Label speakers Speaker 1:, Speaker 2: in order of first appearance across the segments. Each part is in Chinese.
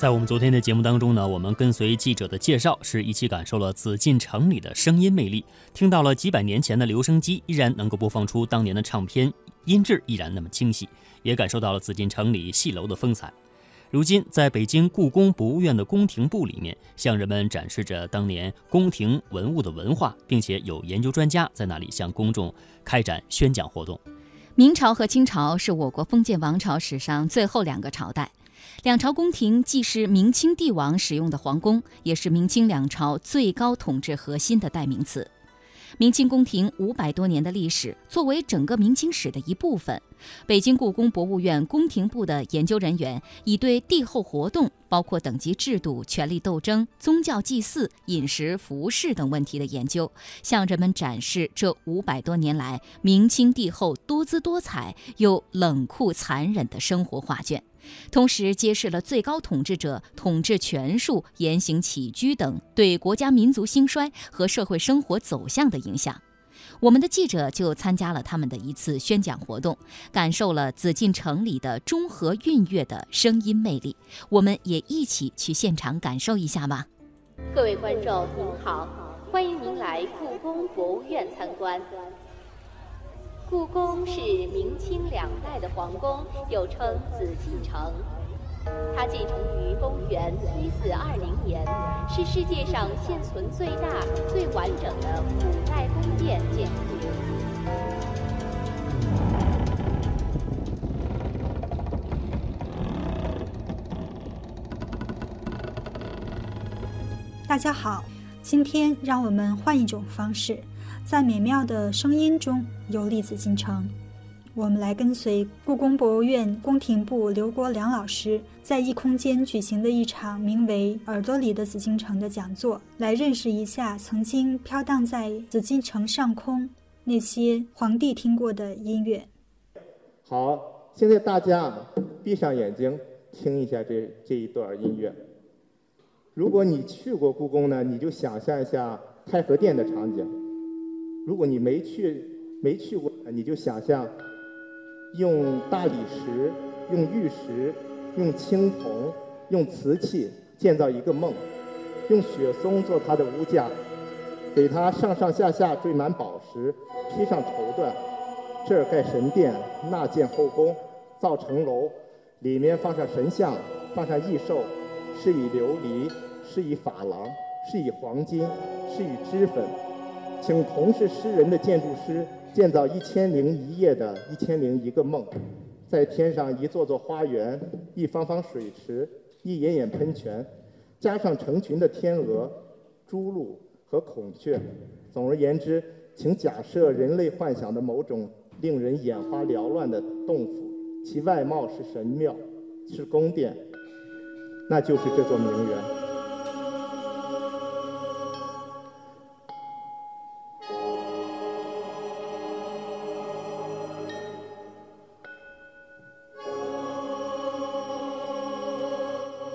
Speaker 1: 在我们昨天的节目当中呢，我们跟随记者的介绍，是一起感受了紫禁城里的声音魅力，听到了几百年前的留声机依然能够播放出当年的唱片，音质依然那么清晰，也感受到了紫禁城里戏楼的风采。如今，在北京故宫博物院的宫廷部里面，向人们展示着当年宫廷文物的文化，并且有研究专家在那里向公众开展宣讲活动。
Speaker 2: 明朝和清朝是我国封建王朝史上最后两个朝代。两朝宫廷既是明清帝王使用的皇宫，也是明清两朝最高统治核心的代名词。明清宫廷五百多年的历史，作为整个明清史的一部分，北京故宫博物院宫廷部的研究人员已对帝后活动，包括等级制度、权力斗争、宗教祭祀、饮食、服饰等问题的研究，向人们展示这五百多年来明清帝后多姿多彩又冷酷残忍的生活画卷。同时揭示了最高统治者统治权术、言行起居等对国家民族兴衰和社会生活走向的影响。我们的记者就参加了他们的一次宣讲活动，感受了紫禁城里的中和韵乐的声音魅力。我们也一起去现场感受一下吧。
Speaker 3: 各位观众您好，欢迎您来故宫博物院参观。故宫是明清两代的皇宫，又称紫禁城。它建成于公元一四二零年，是世界上现存最大、最完整的古代宫殿建筑。
Speaker 4: 大家好，今天让我们换一种方式。在美妙的声音中游历紫禁城，我们来跟随故宫博物院宫廷部刘国梁老师在异空间举行的一场名为《耳朵里的紫禁城》的讲座，来认识一下曾经飘荡在紫禁城上空那些皇帝听过的音乐。
Speaker 5: 好，现在大家闭上眼睛听一下这这一段音乐。如果你去过故宫呢，你就想象一下太和殿的场景。如果你没去没去过，你就想象用大理石、用玉石、用青铜、用瓷器建造一个梦，用雪松做它的屋架，给它上上下下缀满宝石，披上绸缎，这儿盖神殿，那建后宫，造城楼，里面放上神像，放上异兽，是以琉璃，是以珐琅，是以黄金，是以脂粉。请同是诗人的建筑师建造一千零一夜的一千零一个梦，在天上一座座花园，一方方水池，一眼眼喷泉，加上成群的天鹅、朱鹭和孔雀。总而言之，请假设人类幻想的某种令人眼花缭乱的洞府，其外貌是神庙，是宫殿，那就是这座名园。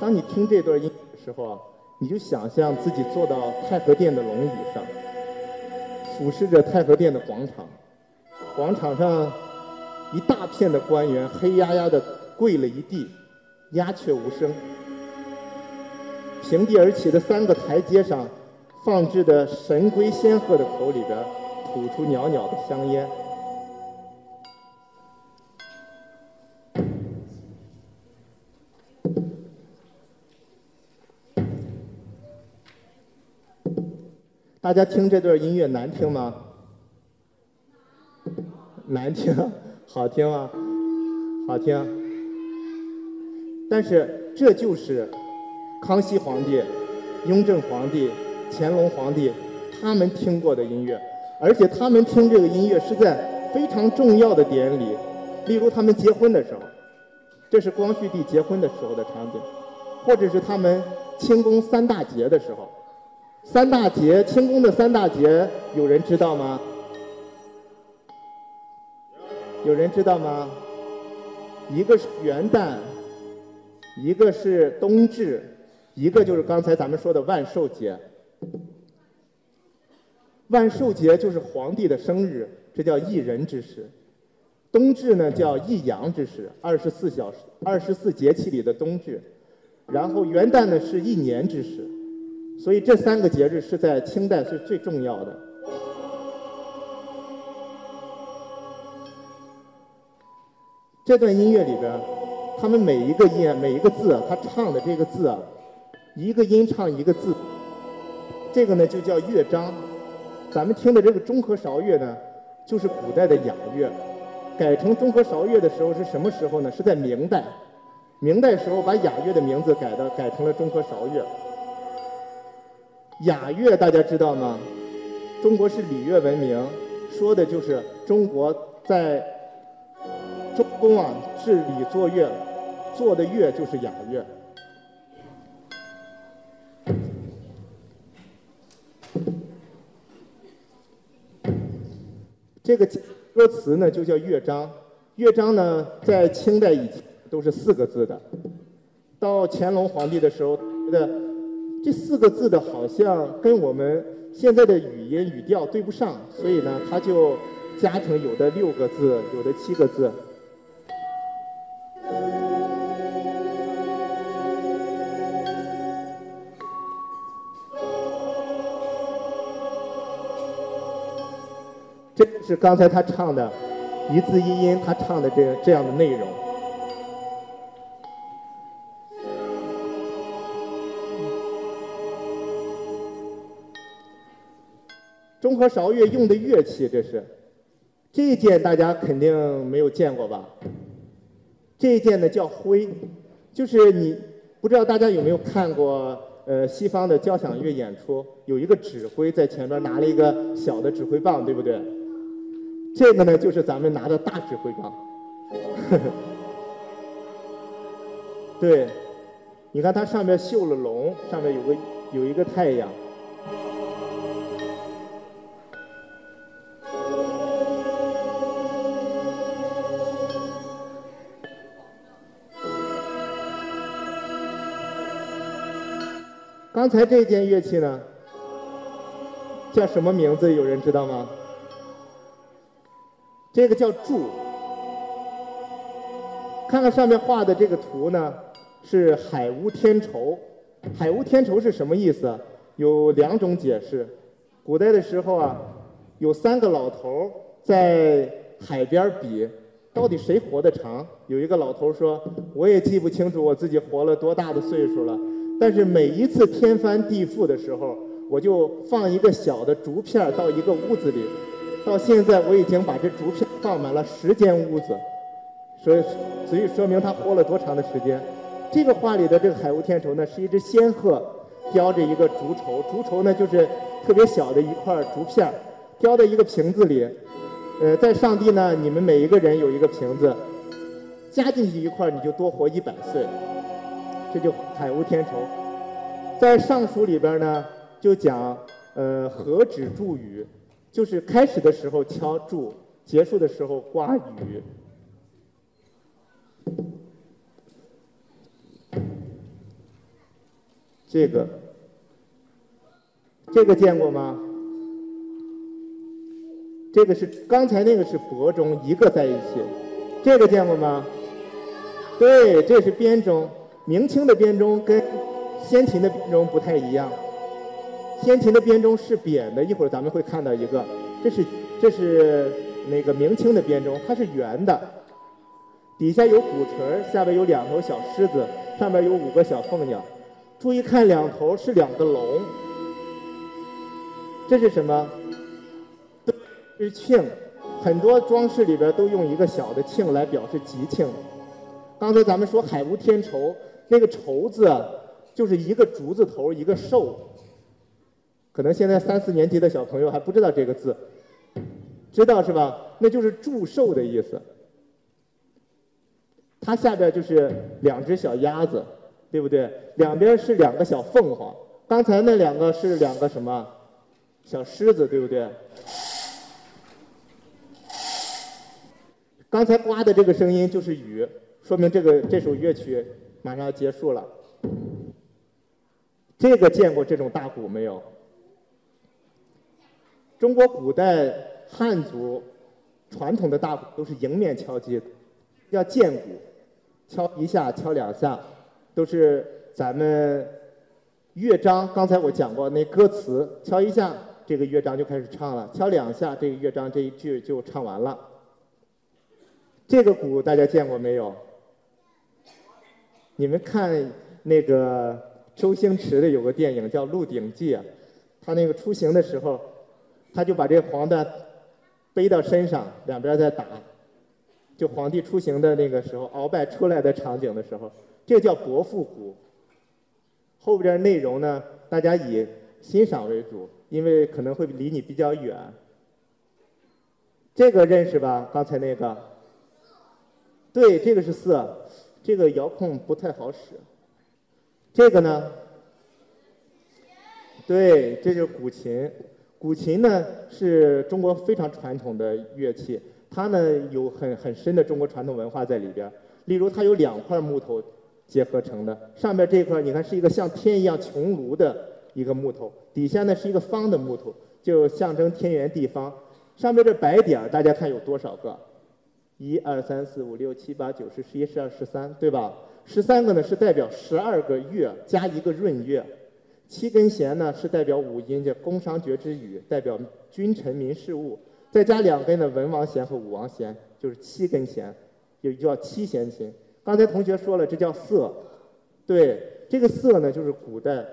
Speaker 5: 当你听这段音的时候啊，你就想象自己坐到太和殿的龙椅上，俯视着太和殿的广场，广场上一大片的官员黑压压的跪了一地，鸦雀无声。平地而起的三个台阶上，放置的神龟仙鹤的口里边吐出袅袅的香烟。大家听这段音乐难听吗？难听，好听吗？好听。但是这就是康熙皇帝、雍正皇帝、乾隆皇帝他们听过的音乐，而且他们听这个音乐是在非常重要的典礼，例如他们结婚的时候，这是光绪帝结婚的时候的场景，或者是他们清宫三大节的时候。三大节，清宫的三大节，有人知道吗？有人知道吗？一个是元旦，一个是冬至，一个就是刚才咱们说的万寿节。万寿节就是皇帝的生日，这叫一人之时；冬至呢叫一阳之时，二十四小时、二十四节气里的冬至；然后元旦呢是一年之始，所以这三个节日是在清代是最重要的。这段音乐里边，他们每一个音、每一个字，他唱的这个字啊，一个音唱一个字，这个呢就叫乐章。咱们听的这个中和韶乐呢，就是古代的雅乐，改成中和韶乐的时候是什么时候呢？是在明代。明代时候把雅乐的名字改的改成了中和韶乐。雅乐大家知道吗？中国是礼乐文明，说的就是中国在。周公啊，治礼作乐，做的乐就是雅乐。这个歌词呢，就叫乐章。乐章呢，在清代以前都是四个字的，到乾隆皇帝的时候，的这四个字的好像跟我们现在的语音语调对不上，所以呢，他就加成有的六个字，有的七个字。这是刚才他唱的，一字一音，他唱的这这样的内容。和韶乐用的乐器，这是这一件大家肯定没有见过吧？这一件呢叫徽，就是你不知道大家有没有看过呃西方的交响乐演出，有一个指挥在前边拿了一个小的指挥棒，对不对？这个呢，就是咱们拿的大指挥棒。对，你看它上面绣了龙，上面有个有一个太阳。刚才这件乐器呢，叫什么名字？有人知道吗？这个叫柱，看看上面画的这个图呢，是海无天愁。海无天愁是什么意思？有两种解释。古代的时候啊，有三个老头在海边比，到底谁活得长？有一个老头说：“我也记不清楚我自己活了多大的岁数了，但是每一次天翻地覆的时候，我就放一个小的竹片到一个屋子里。”到现在我已经把这竹片放满了十间屋子，所以所以说明他活了多长的时间。这个画里的这个海无天愁呢，是一只仙鹤叼着一个竹筹，竹筹呢就是特别小的一块竹片，叼在一个瓶子里。呃，在上帝呢，你们每一个人有一个瓶子，加进去一块你就多活一百岁，这就海无天愁。在尚书里边呢，就讲呃何止祝雨。就是开始的时候敲柱，结束的时候刮雨。这个，这个见过吗？这个是刚才那个是伯钟，一个在一起。这个见过吗？对，这是编钟。明清的编钟跟先秦的编钟不太一样。先秦的编钟是扁的，一会儿咱们会看到一个，这是这是那个明清的编钟，它是圆的，底下有鼓槌，下边有两头小狮子，上面有五个小凤鸟。注意看两头是两个龙，这是什么？是磬，很多装饰里边都用一个小的磬来表示吉庆。刚才咱们说海无天愁，那个愁字就是一个竹字头，一个寿。可能现在三四年级的小朋友还不知道这个字，知道是吧？那就是祝寿的意思。它下边就是两只小鸭子，对不对？两边是两个小凤凰。刚才那两个是两个什么？小狮子，对不对？刚才刮的这个声音就是雨，说明这个这首乐曲马上要结束了。这个见过这种大鼓没有？中国古代汉族传统的大鼓都是迎面敲击，叫剑鼓，敲一下敲两下，都是咱们乐章，刚才我讲过那歌词，敲一下这个乐章就开始唱了，敲两下这个乐章这一句就唱完了。这个鼓大家见过没有？你们看那个周星驰的有个电影叫《鹿鼎记》，他那个出行的时候，他就把这个黄缎背到身上，两边在打。就皇帝出行的那个时候，鳌拜出来的场景的时候，这叫伯父鼓。后边内容呢，大家以欣赏为主，因为可能会离你比较远。这个认识吧？刚才那个，对，这个是四，这个遥控不太好使。这个呢？对，这就是古琴。古琴呢，是中国非常传统的乐器。它呢有很很深的中国传统文化在里边例如它有两块木头结合成的，上边这块你看是一个像天一样穹庐的一个木头，底下呢是一个方的木头，就象征天圆地方。上面这白点儿大家看有多少个？一二三四五六七八九十十一十二十三，对吧？十三个呢是代表十二个月加一个闰月，七根弦呢是代表五音，叫宫商角徵羽，代表君臣民事务。再加两根的文王弦和武王弦，就是七根弦，就叫七弦琴。刚才同学说了，这叫瑟。对，这个瑟呢，就是古代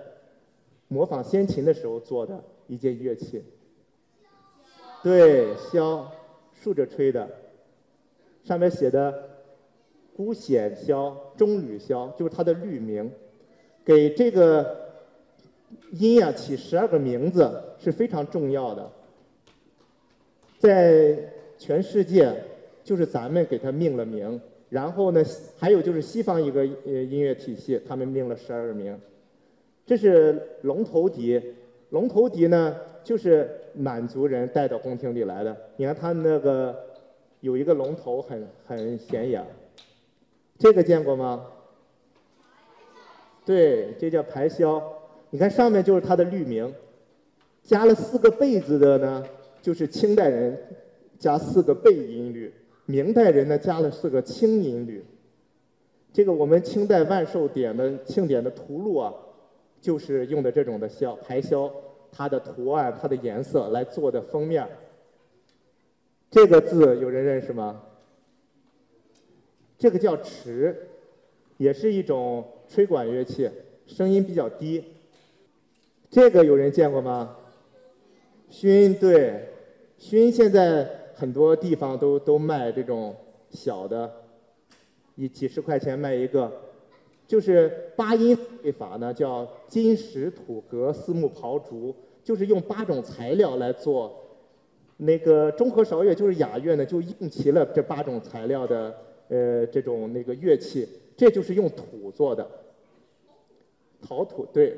Speaker 5: 模仿先秦的时候做的一件乐器。对，箫，竖着吹的，上面写的孤显箫、中吕箫，就是它的律名。给这个音啊起十二个名字是非常重要的。在全世界，就是咱们给它命了名，然后呢，还有就是西方一个呃音乐体系，他们命了十二个名。这是龙头笛，龙头笛呢就是满族人带到宫廷里来的。你看它那个有一个龙头，很很显眼。这个见过吗？对，这叫排箫。你看上面就是它的律名，加了四个贝字的呢。就是清代人加四个贝音律，明代人呢加了四个清音律。这个我们清代万寿典的庆典的图录啊，就是用的这种的箫排箫，它的图案、它的颜色来做的封面。这个字有人认识吗？这个叫池，也是一种吹管乐器，声音比较低。这个有人见过吗？埙对。埙现在很多地方都都卖这种小的，以几十块钱卖一个，就是八音绘法呢，叫金石土革丝木刨竹，就是用八种材料来做。那个中和韶乐就是雅乐呢，就用齐了这八种材料的呃这种那个乐器，这就是用土做的。陶土对，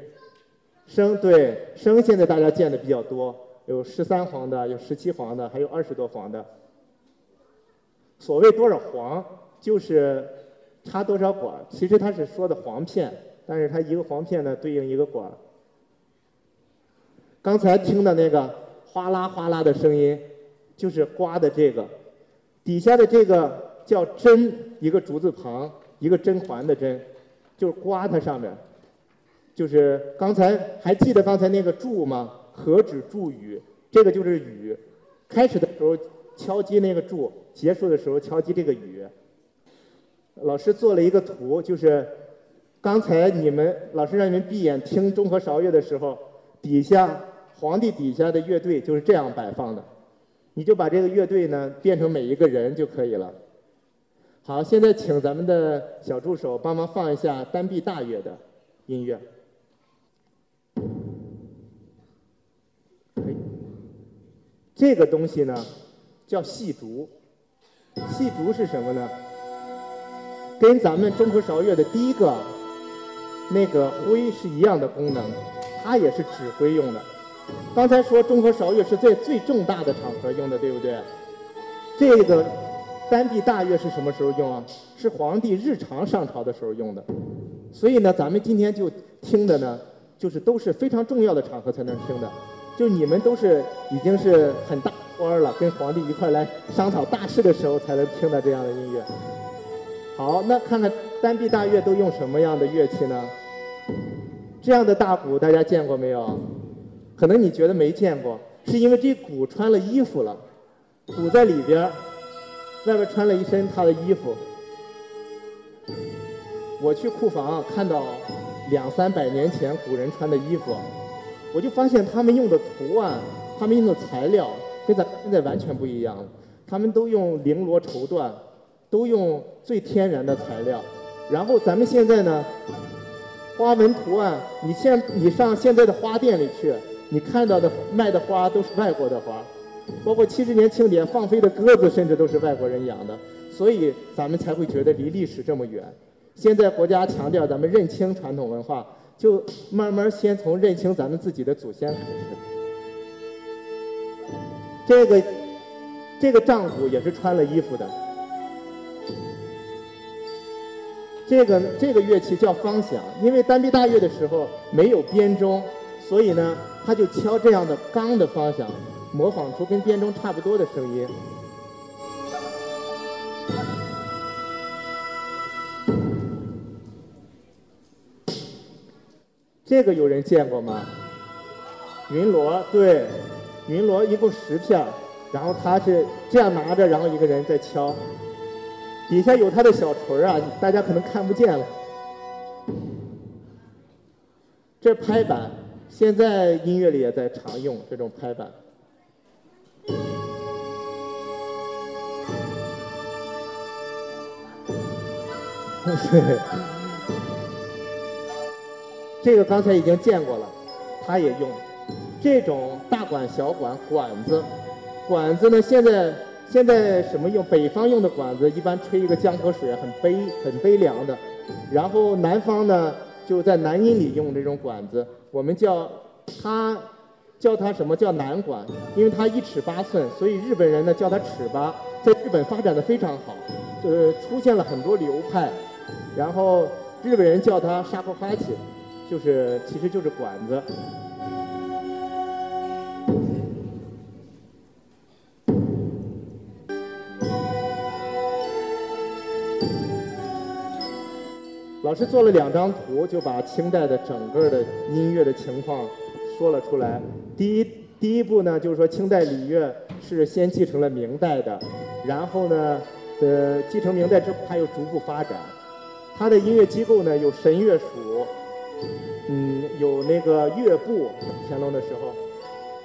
Speaker 5: 笙对笙现在大家见的比较多。有十三簧的，有十七簧的，还有二十多簧的。所谓多少黄，就是插多少管其实它是说的簧片，但是它一个簧片呢对应一个管刚才听的那个哗啦哗啦的声音，就是刮的这个。底下的这个叫针，一个竹字旁，一个甄嬛的甄，就是刮它上面。就是刚才还记得刚才那个柱吗？何止祝语？这个就是雨。开始的时候敲击那个柱，结束的时候敲击这个雨。老师做了一个图，就是刚才你们老师让你们闭眼听中和韶乐的时候，底下皇帝底下的乐队就是这样摆放的。你就把这个乐队呢变成每一个人就可以了。好，现在请咱们的小助手帮忙放一下单臂大乐的音乐。这个东西呢，叫细竹。细竹是什么呢？跟咱们中国韶乐的第一个那个徽是一样的功能，它也是指挥用的。刚才说中和韶乐是在最重大的场合用的，对不对？这个单臂大乐是什么时候用啊？是皇帝日常上朝的时候用的。所以呢，咱们今天就听的呢，就是都是非常重要的场合才能听的。就你们都是已经是很大官了，跟皇帝一块来商讨大事的时候才能听到这样的音乐。好，那看看单臂大乐都用什么样的乐器呢？这样的大鼓大家见过没有？可能你觉得没见过，是因为这鼓穿了衣服了，鼓在里边，外边穿了一身他的衣服。我去库房看到两三百年前古人穿的衣服，我就发现他们用的图案，他们用的材料跟咱现在完全不一样。他们都用绫罗绸缎，都用最天然的材料。然后咱们现在呢，花纹图案，你现你上现在的花店里去，你看到的卖的花都是外国的花，包括七十年庆典放飞的鸽子，甚至都是外国人养的。所以咱们才会觉得离历史这么远。现在国家强调咱们认清传统文化，就慢慢先从认清咱们自己的祖先开始。这个这个丈夫也是穿了衣服的。这个这个乐器叫方响，因为单臂大乐的时候没有编钟，所以呢，他就敲这样的钢的方响，模仿出跟编钟差不多的声音。这个有人见过吗？云锣，对，云锣一共十片，然后他是这样拿着，然后一个人在敲，底下有他的小锤啊，大家可能看不见了。这拍板，现在音乐里也在常用这种拍板。这个刚才已经见过了，他也用这种大管、小管、管子。管子呢，现在现在什么用？北方用的管子一般吹一个江河水，很悲很悲凉的。然后南方呢，就在南音里用这种管子，我们叫它叫它什么叫南管？因为它一尺八寸，所以日本人呢叫它尺八，在日本发展的非常好，呃出现了很多流派。然后日本人叫它沙克哈奇。就是，其实就是管子。老师做了两张图，就把清代的整个的音乐的情况说了出来。第一，第一步呢，就是说清代礼乐是先继承了明代的，然后呢，呃，继承明代之后，它又逐步发展。它的音乐机构呢，有神乐署。嗯，有那个乐部，乾隆的时候，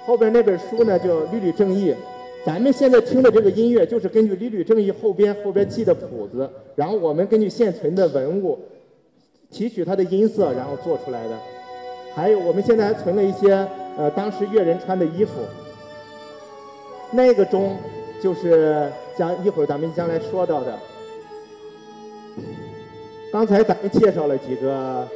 Speaker 5: 后边那本书呢叫《律吕正义》，咱们现在听的这个音乐就是根据《律吕正义》后边后边记的谱子，然后我们根据现存的文物提取它的音色，然后做出来的。还有我们现在还存了一些呃当时乐人穿的衣服，那个钟就是将一会儿咱们将来说到的。刚才咱们介绍了几个。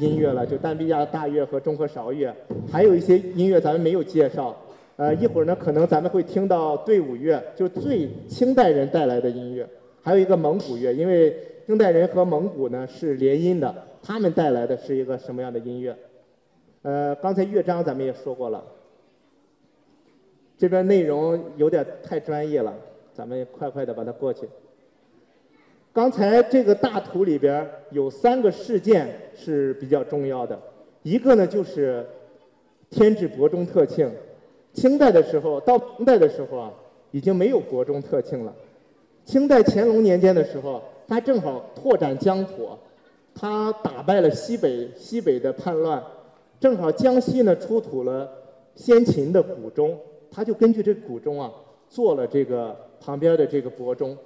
Speaker 5: 音乐了，就单臂亚大乐和中和韶乐，还有一些音乐咱们没有介绍。呃，一会儿呢，可能咱们会听到对五乐，就最清代人带来的音乐，还有一个蒙古乐，因为清代人和蒙古呢是联姻的，他们带来的是一个什么样的音乐？呃，刚才乐章咱们也说过了，这边内容有点太专业了，咱们快快的把它过去。刚才这个大图里边有三个事件是比较重要的，一个呢就是添置国中特庆。清代的时候到明代的时候啊，已经没有国中特庆了。清代乾隆年间的时候，他正好拓展疆土，他打败了西北西北的叛乱，正好江西呢出土了先秦的古钟，他就根据这古钟啊做了这个旁边的这个博钟。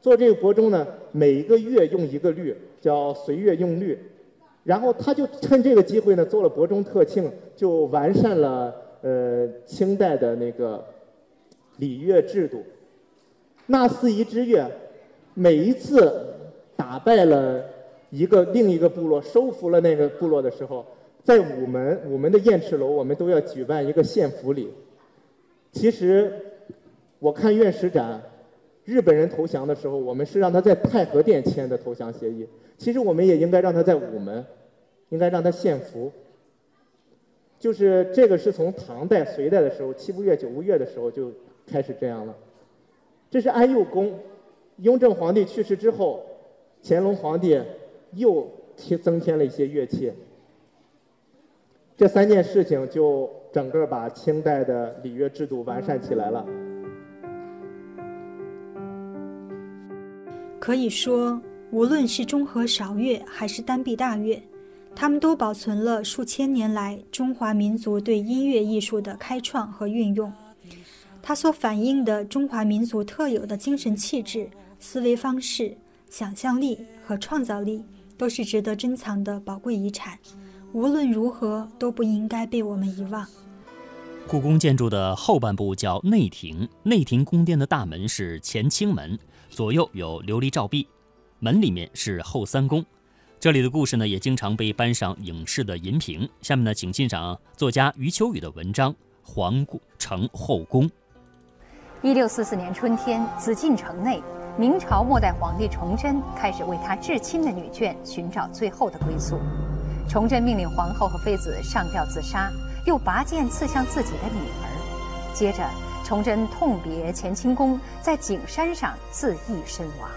Speaker 5: 做这个博钟呢，每一个月用一个律，叫随月用律。然后他就趁这个机会呢，做了博钟特庆，就完善了呃清代的那个礼乐制度。纳四夷之乐，每一次打败了一个另一个部落，收服了那个部落的时候，在午门午门的雁翅楼，我们都要举办一个献俘礼。其实我看院史展。日本人投降的时候，我们是让他在太和殿签的投降协议。其实我们也应该让他在午门，应该让他献俘。就是这个是从唐代、隋代的时候，七不月、九不月的时候就开始这样了。这是安佑宫，雍正皇帝去世之后，乾隆皇帝又添增添了一些乐器。这三件事情就整个把清代的礼乐制度完善起来了。
Speaker 4: 可以说，无论是中和韶乐还是单臂大乐，他们都保存了数千年来中华民族对音乐艺术的开创和运用。它所反映的中华民族特有的精神气质、思维方式、想象力和创造力，都是值得珍藏的宝贵遗产。无论如何，都不应该被我们遗忘。
Speaker 1: 故宫建筑的后半部叫内廷，内廷宫殿的大门是乾清门，左右有琉璃照壁，门里面是后三宫。这里的故事呢，也经常被搬上影视的银屏。下面呢，请欣赏作家余秋雨的文章《皇城后宫》。
Speaker 2: 一六四四年春天，紫禁城内，明朝末代皇帝崇祯开始为他至亲的女眷寻找最后的归宿。崇祯命令皇后和妃子上吊自杀，又拔剑刺向自己的女儿。接着，崇祯痛别乾清宫，在景山上自缢身亡。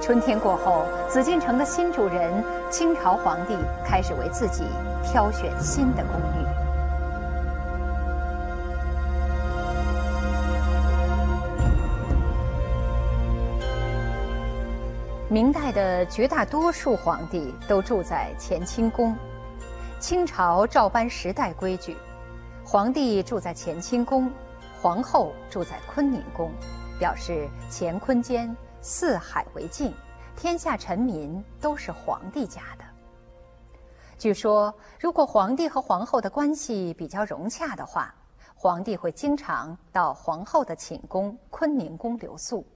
Speaker 2: 春天过后，紫禁城的新主人清朝皇帝开始为自己挑选新的宫女。明代的绝大多数皇帝都住在乾清宫，清朝照搬时代规矩，皇帝住在乾清宫，皇后住在坤宁宫，表示乾坤间四海为镜，天下臣民都是皇帝家的。据说，如果皇帝和皇后的关系比较融洽的话，皇帝会经常到皇后的寝宫坤宁宫留宿。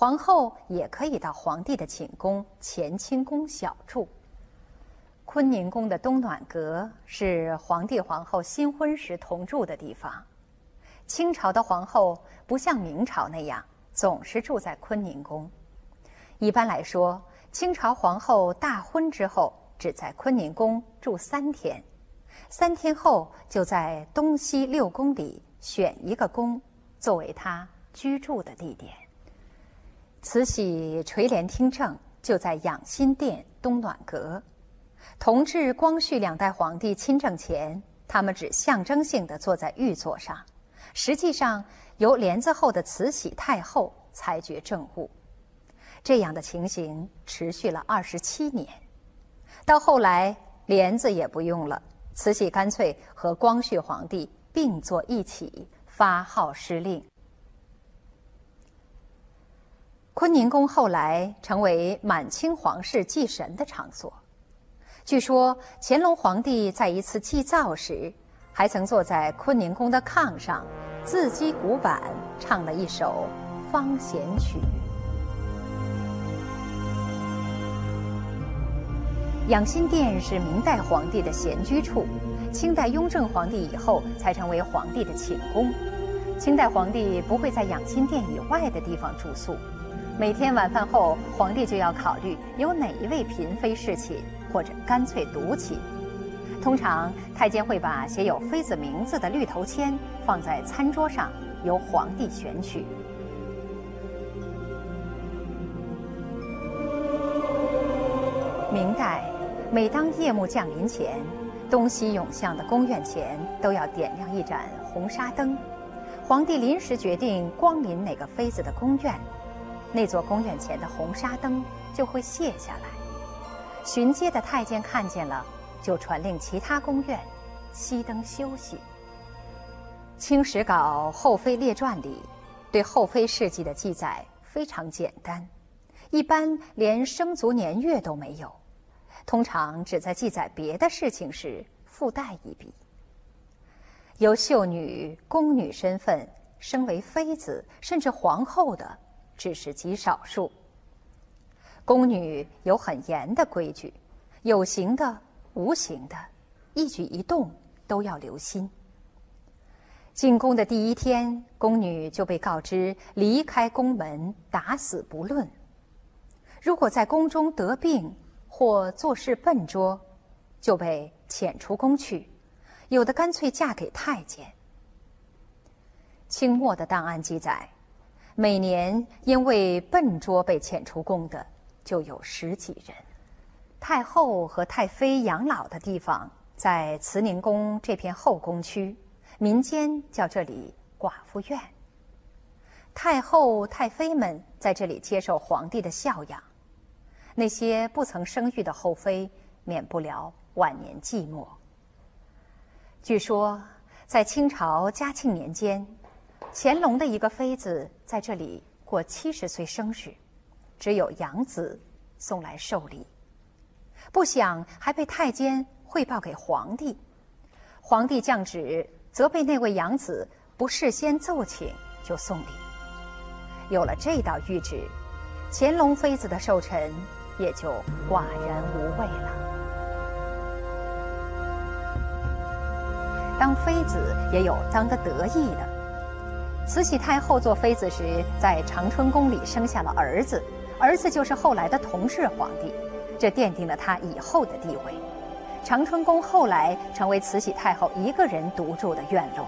Speaker 2: 皇后也可以到皇帝的寝宫乾清宫小住。坤宁宫的东暖阁是皇帝皇后新婚时同住的地方。清朝的皇后不像明朝那样总是住在坤宁宫。一般来说，清朝皇后大婚之后只在坤宁宫住三天，三天后就在东西六宫里选一个宫作为她居住的地点。慈禧垂帘听政就在养心殿东暖阁。同治、光绪两代皇帝亲政前，他们只象征性的坐在御座上，实际上由帘子后的慈禧太后裁决政务。这样的情形持续了二十七年。到后来，帘子也不用了，慈禧干脆和光绪皇帝并坐一起发号施令。坤宁宫后来成为满清皇室祭神的场所。据说乾隆皇帝在一次祭灶时，还曾坐在坤宁宫的炕上，自击鼓板，唱了一首《方弦曲》。养心殿是明代皇帝的闲居处，清代雍正皇帝以后才成为皇帝的寝宫。清代皇帝不会在养心殿以外的地方住宿。每天晚饭后，皇帝就要考虑有哪一位嫔妃侍寝，或者干脆独寝。通常，太监会把写有妃子名字的绿头签放在餐桌上，由皇帝选取。明代，每当夜幕降临前，东西涌向的宫苑前都要点亮一盏红纱灯。皇帝临时决定光临哪个妃子的宫苑。那座宫院前的红纱灯就会卸下来，巡街的太监看见了，就传令其他宫院熄灯休息。《清史稿后妃列传》里对后妃事迹的记载非常简单，一般连生卒年月都没有，通常只在记载别的事情时附带一笔。由秀女、宫女身份升为妃子甚至皇后的。只是极少数。宫女有很严的规矩，有形的、无形的，一举一动都要留心。进宫的第一天，宫女就被告知离开宫门，打死不论。如果在宫中得病或做事笨拙，就被遣出宫去，有的干脆嫁给太监。清末的档案记载。每年因为笨拙被遣出宫的就有十几人。太后和太妃养老的地方在慈宁宫这片后宫区，民间叫这里寡妇院。太后、太妃们在这里接受皇帝的孝养，那些不曾生育的后妃免不了晚年寂寞。据说，在清朝嘉庆年间，乾隆的一个妃子在这里过七十岁生日，只有养子送来寿礼，不想还被太监汇报给皇帝，皇帝降旨责备那位养子不事先奏请就送礼。有了这道谕旨，乾隆妃子的寿辰也就寡然无味了。当妃子也有当得得意的。慈禧太后做妃子时，在长春宫里生下了儿子，儿子就是后来的同治皇帝，这奠定了她以后的地位。长春宫后来成为慈禧太后一个人独住的院落。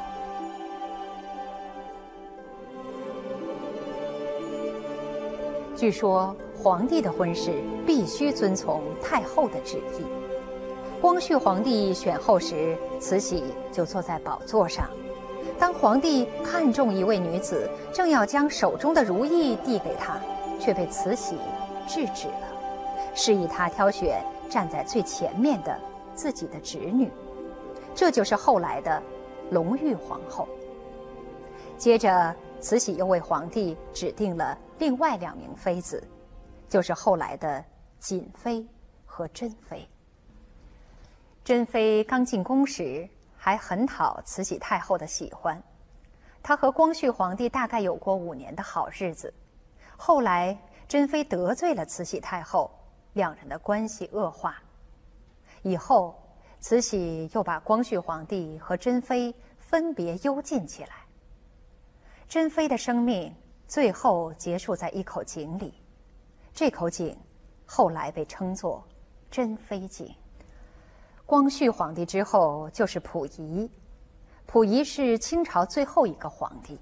Speaker 2: 据说皇帝的婚事必须遵从太后的旨意。光绪皇帝选后时，慈禧就坐在宝座上。当皇帝看中一位女子，正要将手中的如意递给她，却被慈禧制止了，示意他挑选站在最前面的自己的侄女。这就是后来的隆裕皇后。接着，慈禧又为皇帝指定了另外两名妃子，就是后来的瑾妃和珍妃。珍妃刚进宫时还很讨慈禧太后的喜欢，她和光绪皇帝大概有过五年的好日子。后来珍妃得罪了慈禧太后，两人的关系恶化。以后，慈禧又把光绪皇帝和珍妃分别幽禁起来。珍妃的生命最后结束在一口井里，这口井后来被称作“珍妃井”。光绪皇帝之后就是溥仪，溥仪是清朝最后一个皇帝。